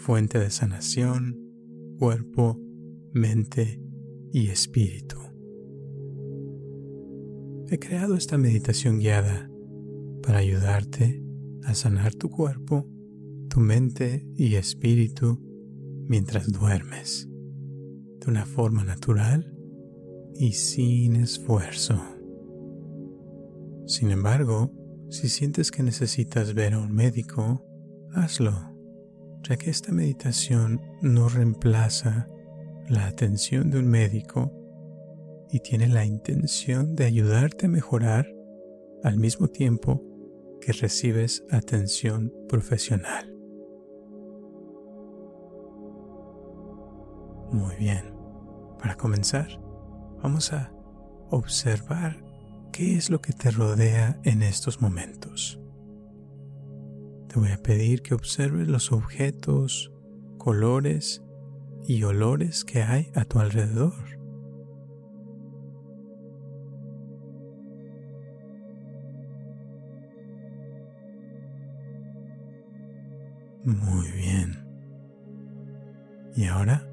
fuente de sanación, cuerpo, mente y espíritu. He creado esta meditación guiada para ayudarte a sanar tu cuerpo, tu mente y espíritu mientras duermes, de una forma natural y sin esfuerzo. Sin embargo, si sientes que necesitas ver a un médico, hazlo, ya que esta meditación no reemplaza la atención de un médico y tiene la intención de ayudarte a mejorar al mismo tiempo que recibes atención profesional. Muy bien, para comenzar, vamos a observar qué es lo que te rodea en estos momentos. Te voy a pedir que observes los objetos, colores y olores que hay a tu alrededor. Muy bien. Y ahora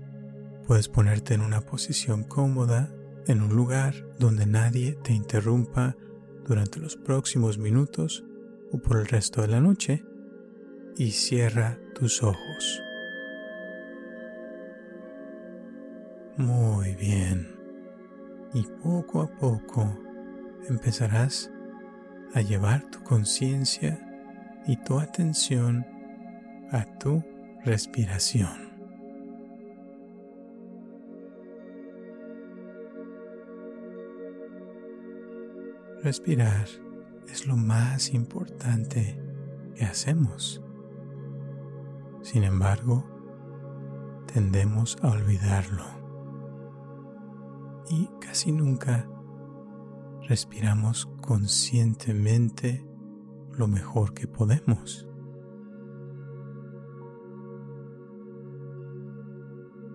puedes ponerte en una posición cómoda en un lugar donde nadie te interrumpa durante los próximos minutos o por el resto de la noche y cierra tus ojos. Muy bien. Y poco a poco empezarás a llevar tu conciencia y tu atención a tu respiración. Respirar es lo más importante que hacemos. Sin embargo, tendemos a olvidarlo. Y casi nunca respiramos conscientemente lo mejor que podemos.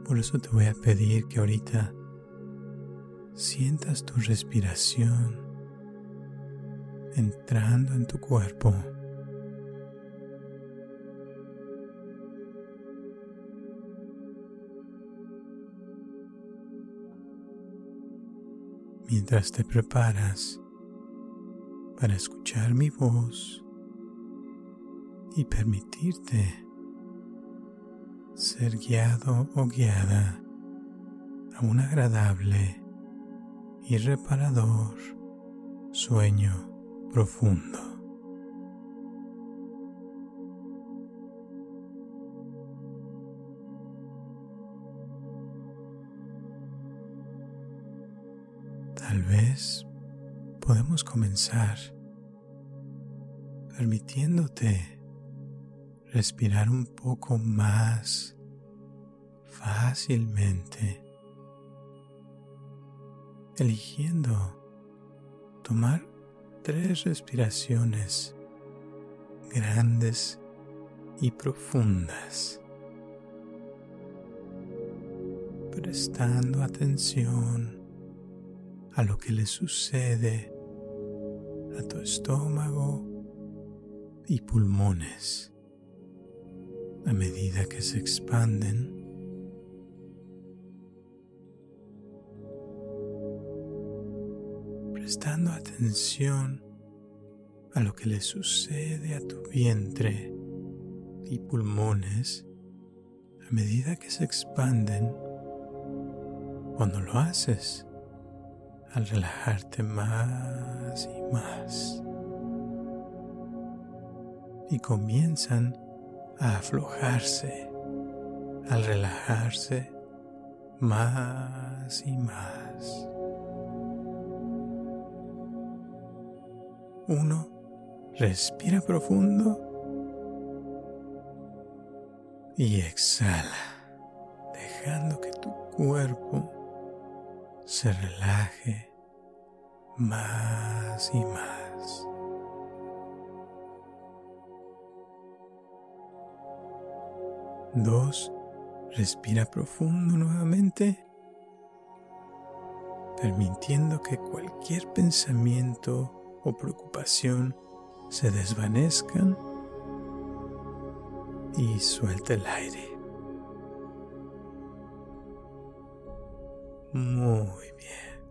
Por eso te voy a pedir que ahorita sientas tu respiración entrando en tu cuerpo. Mientras te preparas para escuchar mi voz y permitirte ser guiado o guiada a un agradable y reparador sueño profundo. Podemos comenzar permitiéndote respirar un poco más fácilmente, eligiendo tomar tres respiraciones grandes y profundas, prestando atención a lo que le sucede a tu estómago y pulmones. A medida que se expanden prestando atención a lo que le sucede a tu vientre y pulmones a medida que se expanden cuando lo haces al relajarte más y más y comienzan a aflojarse al relajarse más y más. Uno, respira profundo. y exhala, dejando que tu cuerpo se relaje más y más. Dos, respira profundo nuevamente, permitiendo que cualquier pensamiento o preocupación se desvanezcan y suelta el aire. Muy bien.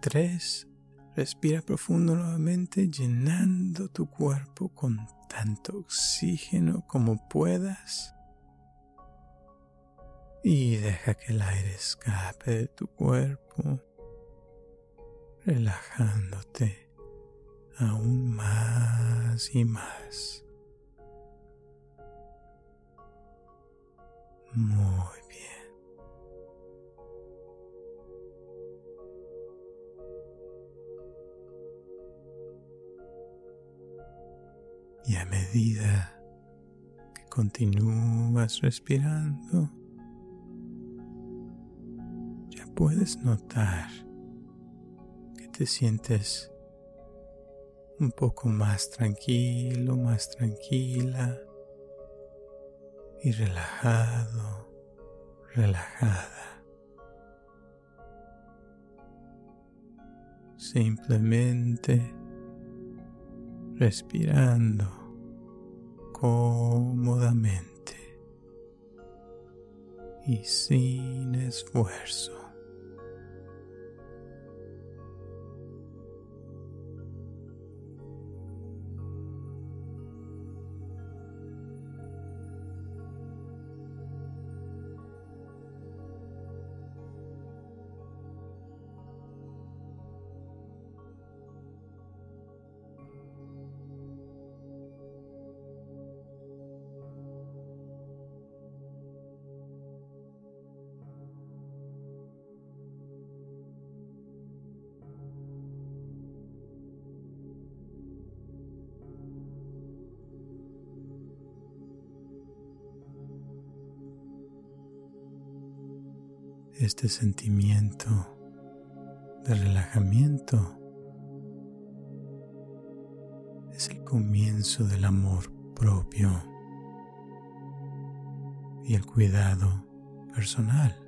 Tres. Respira profundo nuevamente llenando tu cuerpo con tanto oxígeno como puedas. Y deja que el aire escape de tu cuerpo, relajándote aún más y más. Muy bien. Y a medida que continúas respirando, ya puedes notar que te sientes un poco más tranquilo, más tranquila y relajado, relajada. Simplemente respirando cómodamente y sin esfuerzo. Este sentimiento de relajamiento es el comienzo del amor propio y el cuidado personal.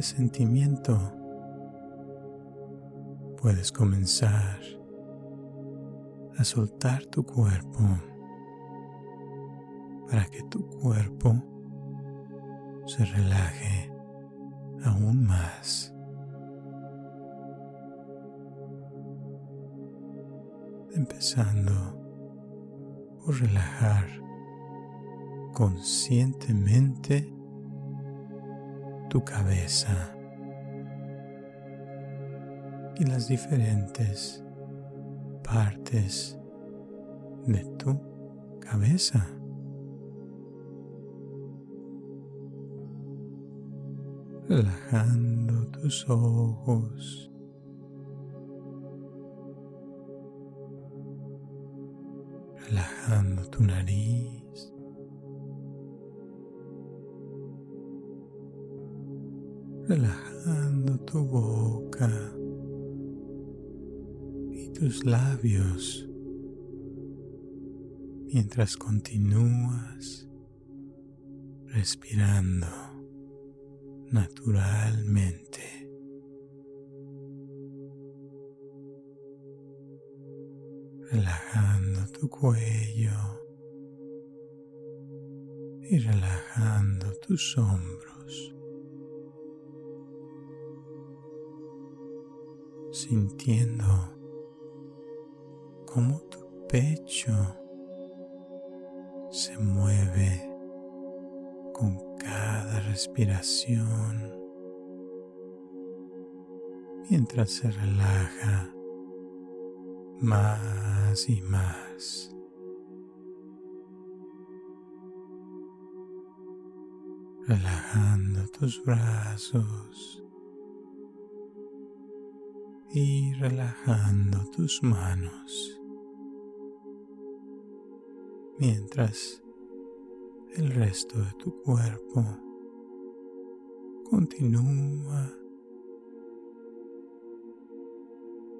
Este sentimiento, puedes comenzar a soltar tu cuerpo para que tu cuerpo se relaje aún más. Empezando por relajar conscientemente tu cabeza y las diferentes partes de tu cabeza. Relajando tus ojos. Relajando tu nariz. relajando tu boca y tus labios mientras continúas respirando naturalmente. relajando tu cuello y relajando tus hombros. Sintiendo cómo tu pecho se mueve con cada respiración mientras se relaja más y más. Relajando tus brazos y relajando tus manos mientras el resto de tu cuerpo continúa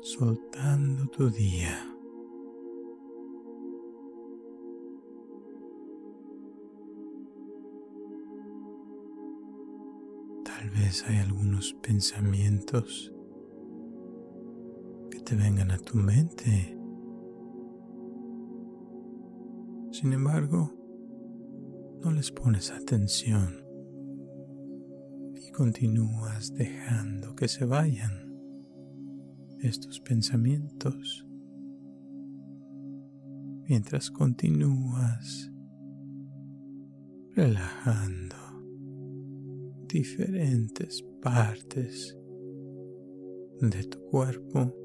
soltando tu día. Tal vez hay algunos pensamientos vengan a tu mente. Sin embargo, no les pones atención y continúas dejando que se vayan estos pensamientos mientras continúas relajando diferentes partes de tu cuerpo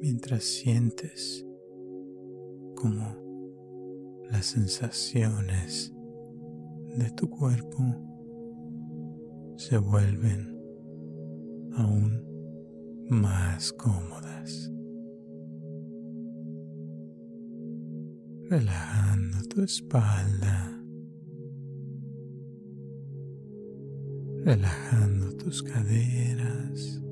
mientras sientes como las sensaciones de tu cuerpo se vuelven aún más cómodas. Relajando tu espalda. Relajando tus caderas.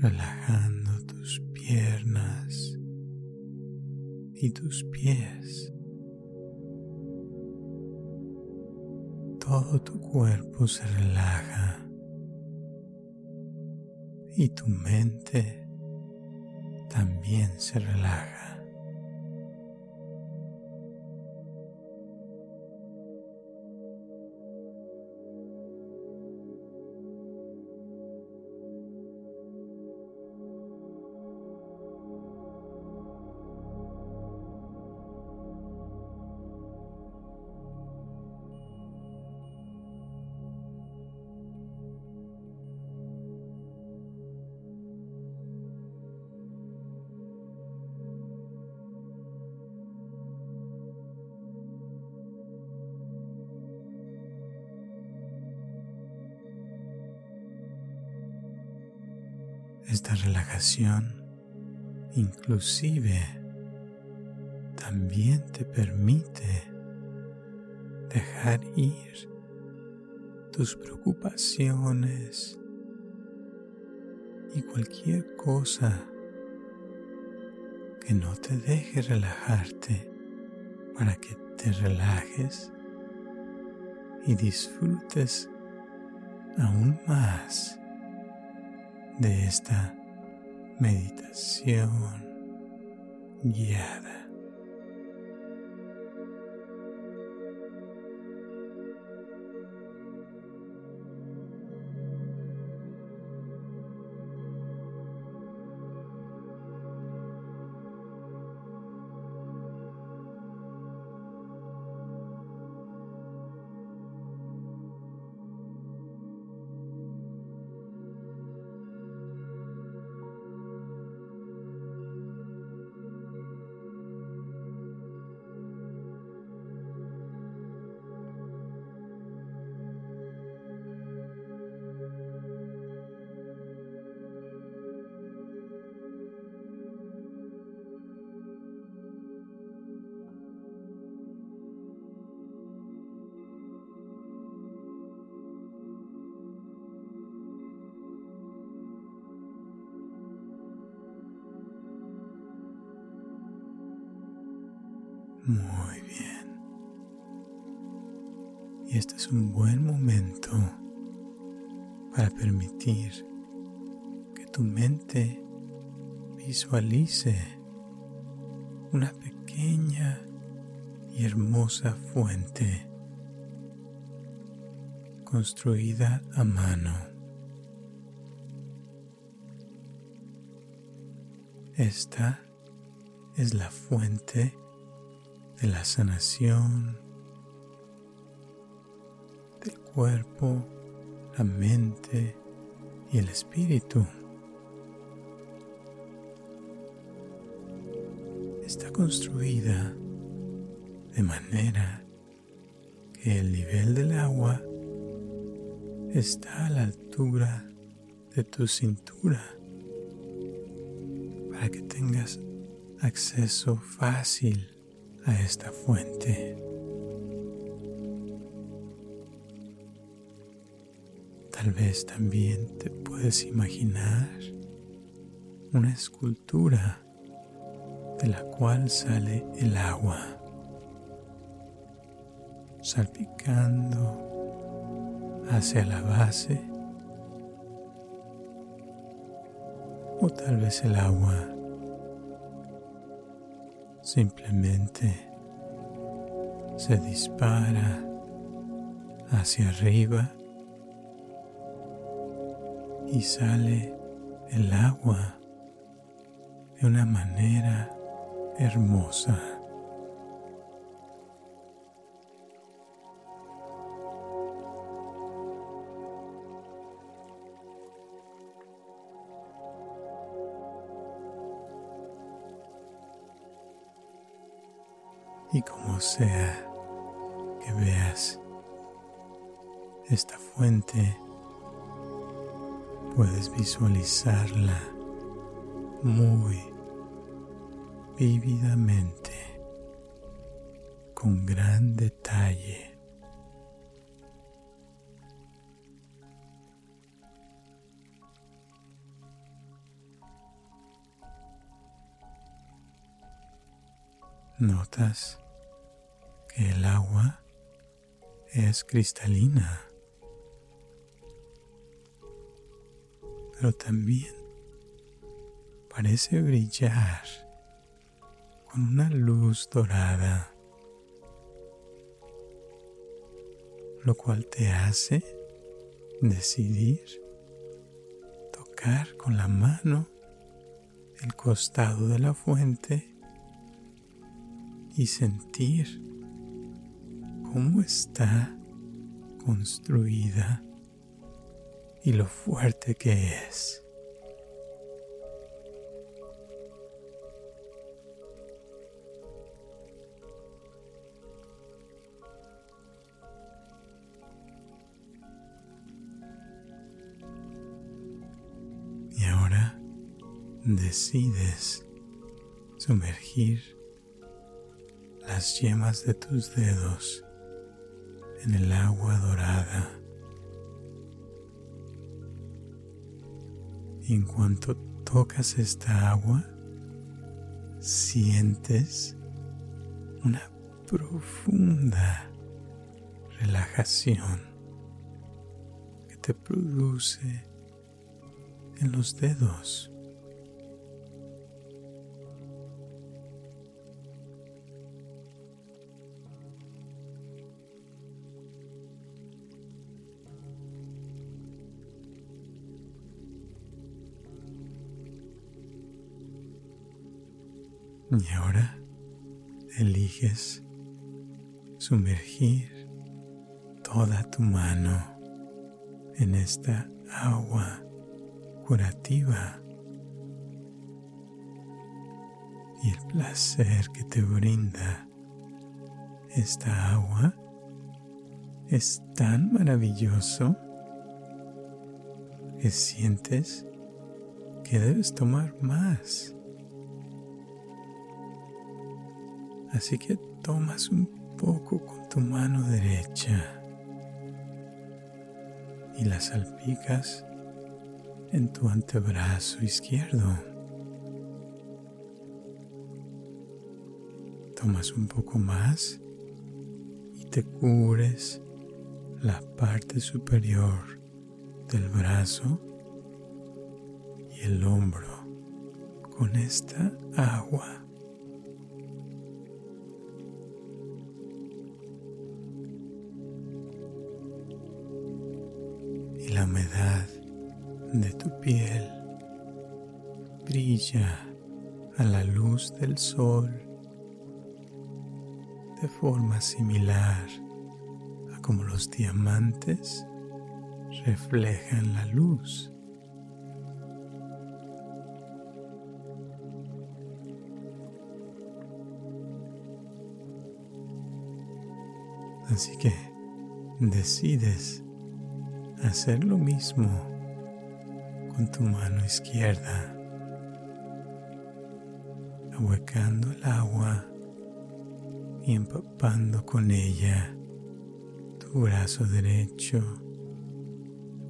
Relajando tus piernas y tus pies. todo tu cuerpo se relaja y tu mente también se relaja. Esta relajación inclusive también te permite dejar ir tus preocupaciones y cualquier cosa que no te deje relajarte para que te relajes y disfrutes aún más de esta meditación guiada. Para permitir que tu mente visualice una pequeña y hermosa fuente construida a mano. Esta es la fuente de la sanación cuerpo, la mente y el espíritu. Está construida de manera que el nivel del agua está a la altura de tu cintura para que tengas acceso fácil a esta fuente. Tal vez también te puedes imaginar una escultura de la cual sale el agua, salpicando hacia la base o tal vez el agua simplemente se dispara hacia arriba y sale el agua de una manera hermosa. y como sea que veas esta fuente, puedes visualizarla muy vívidamente, con gran detalle. Notas que el agua es cristalina, pero también parece brillar con una luz dorada, lo cual te hace decidir tocar con la mano el costado de la fuente y sentir cómo está construida y lo fuerte que es. Y ahora decides sumergir las yemas de tus dedos en el agua dorada. Y en cuanto tocas esta agua, sientes una profunda relajación que te produce en los dedos. Y ahora eliges sumergir toda tu mano en esta agua curativa y el placer que te brinda esta agua es tan maravilloso que sientes que debes tomar más. Así que tomas un poco con tu mano derecha y la salpicas en tu antebrazo izquierdo. Tomas un poco más y te cubres la parte superior del brazo y el hombro con esta agua. De tu piel brilla a la luz del sol de forma similar a como los diamantes reflejan la luz. Así que decides hacer lo mismo con tu mano izquierda, ahuecando el agua y empapando con ella tu brazo derecho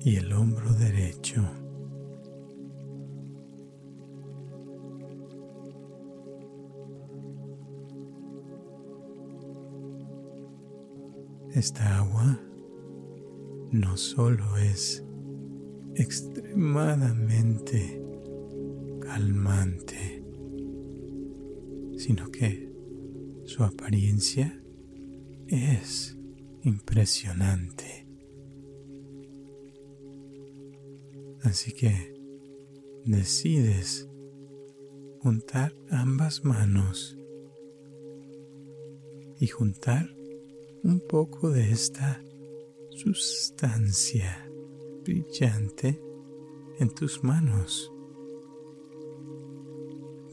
y el hombro derecho. Esta agua no solo es extremadamente calmante, sino que su apariencia es impresionante. Así que decides juntar ambas manos y juntar un poco de esta sustancia brillante en tus manos,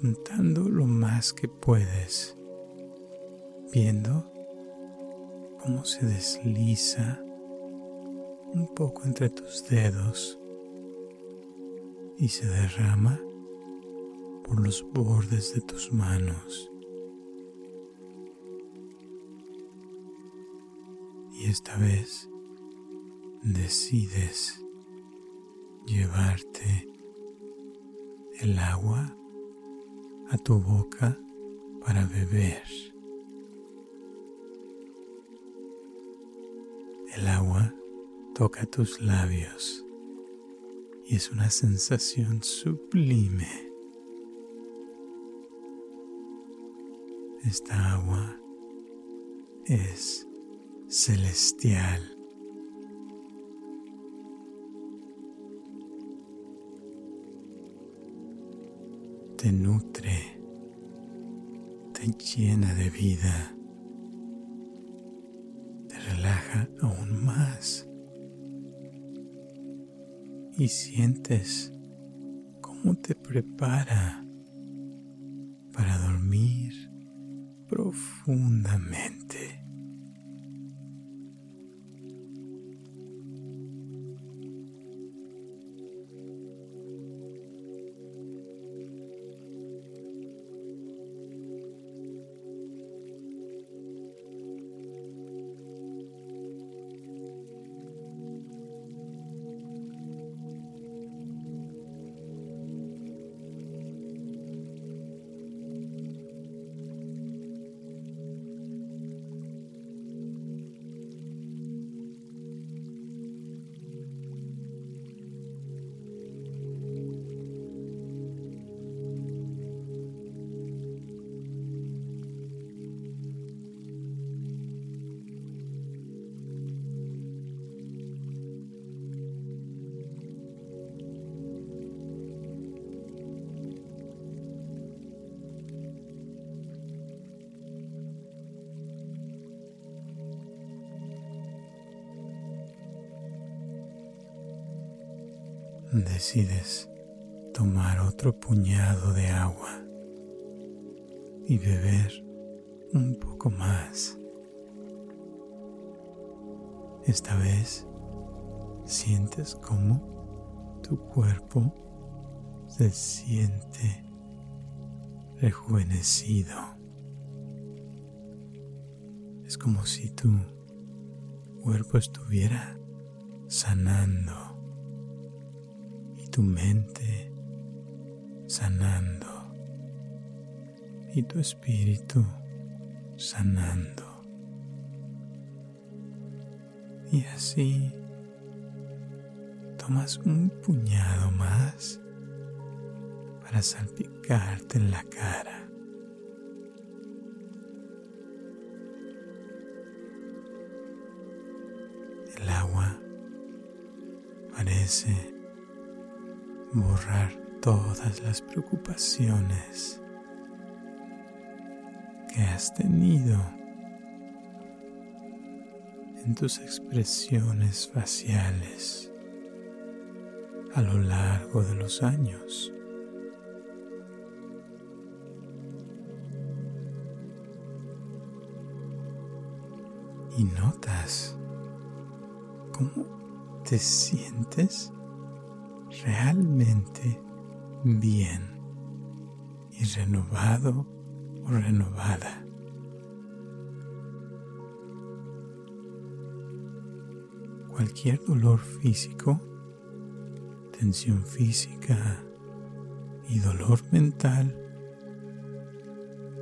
juntando lo más que puedes, viendo cómo se desliza un poco entre tus dedos y se derrama por los bordes de tus manos. Y esta vez decides llevarte el agua a tu boca para beber. El agua toca tus labios y es una sensación sublime. Esta agua es celestial. Te nutre, te llena de vida, te relaja aún más y sientes cómo te prepara para dormir profundamente. Decides tomar otro puñado de agua y beber un poco más. Esta vez sientes como tu cuerpo se siente rejuvenecido. Es como si tu cuerpo estuviera sanando tu mente sanando y tu espíritu sanando. Y así tomas un puñado más para salpicarte en la cara. Borrar todas las preocupaciones que has tenido en tus expresiones faciales a lo largo de los años. Y notas cómo te sientes bien y renovado o renovada. Cualquier dolor físico, tensión física y dolor mental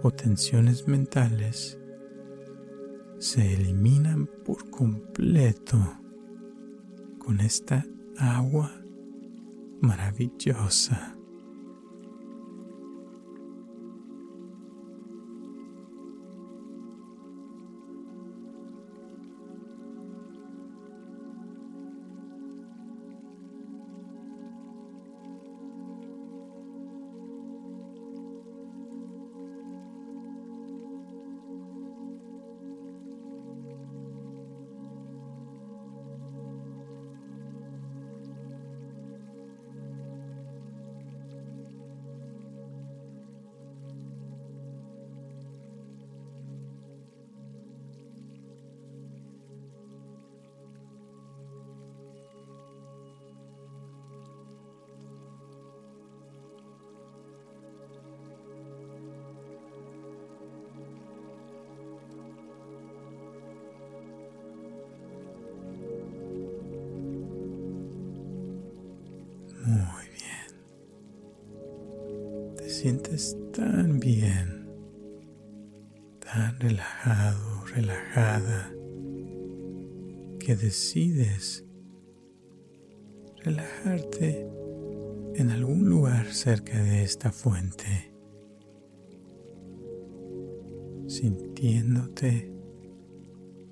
o tensiones mentales se eliminan por completo con esta agua maravillosa. Decides relajarte en algún lugar cerca de esta fuente, sintiéndote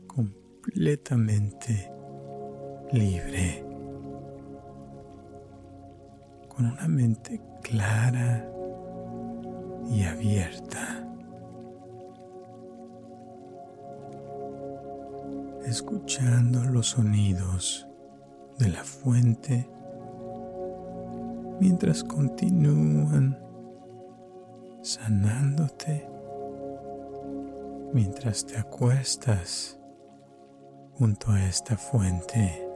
completamente libre, con una mente clara y abierta. Escuchando los sonidos de la fuente mientras continúan sanándote mientras te acuestas junto a esta fuente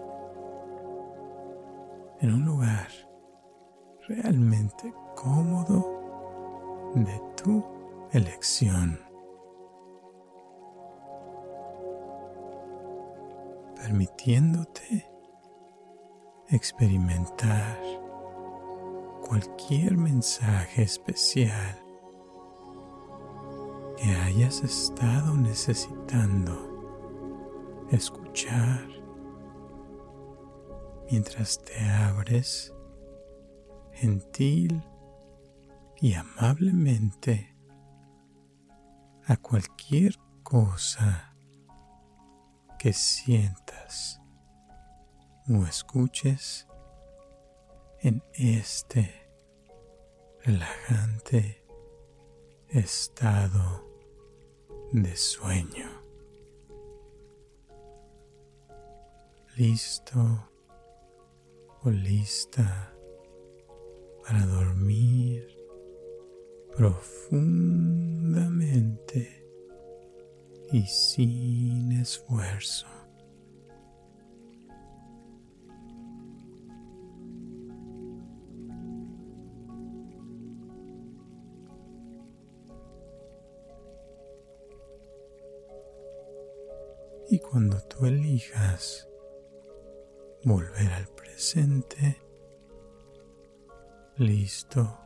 en un lugar realmente cómodo de tu elección. Permitiéndote experimentar cualquier mensaje especial que hayas estado necesitando escuchar mientras te abres gentil y amablemente a cualquier cosa que sientas o escuches en este relajante estado de sueño. Listo o lista para dormir profundamente y sin esfuerzo. Cuando tú elijas volver al presente, listo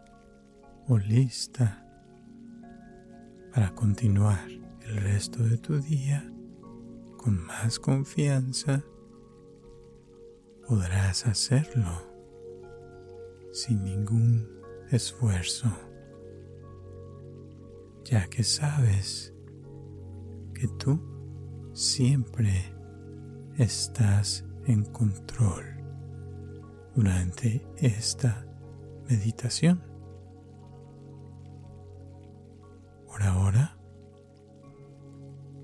o lista para continuar el resto de tu día con más confianza podrás hacerlo sin ningún esfuerzo, ya que sabes que tú siempre estás en control durante esta meditación. Por ahora,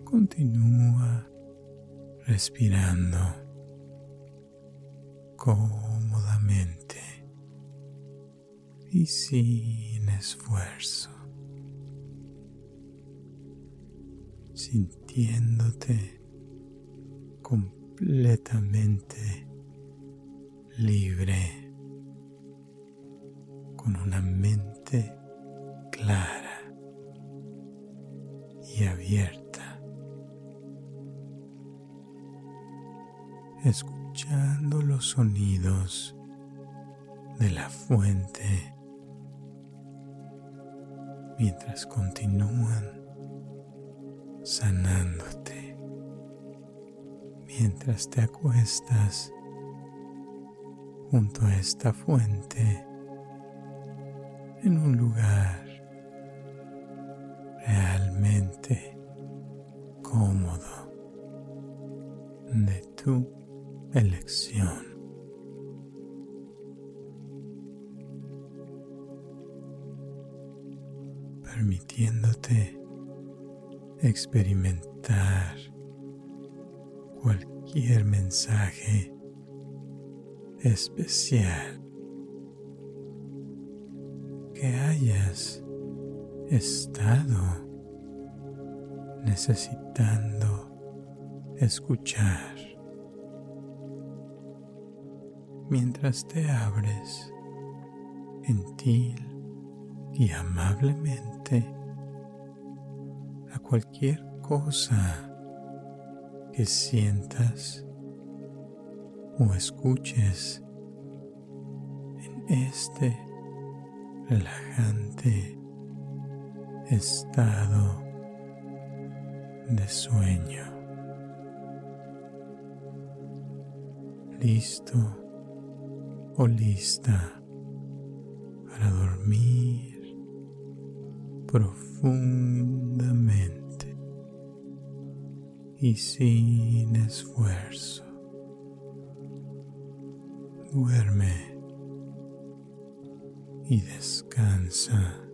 continúa respirando cómodamente y sin esfuerzo, sintiéndote completamente libre, con una mente clara y abierta, escuchando los sonidos de la fuente mientras continúan sanándote, mientras te acuestas junto a esta fuente en un lugar realmente cómodo experimentar cualquier mensaje especial que hayas estado necesitando escuchar. Mientras te abres gentil y amablemente cualquier cosa que sientas o escuches en este relajante estado de sueño. Listo o lista para dormir y sin esfuerzo duerme y descansa.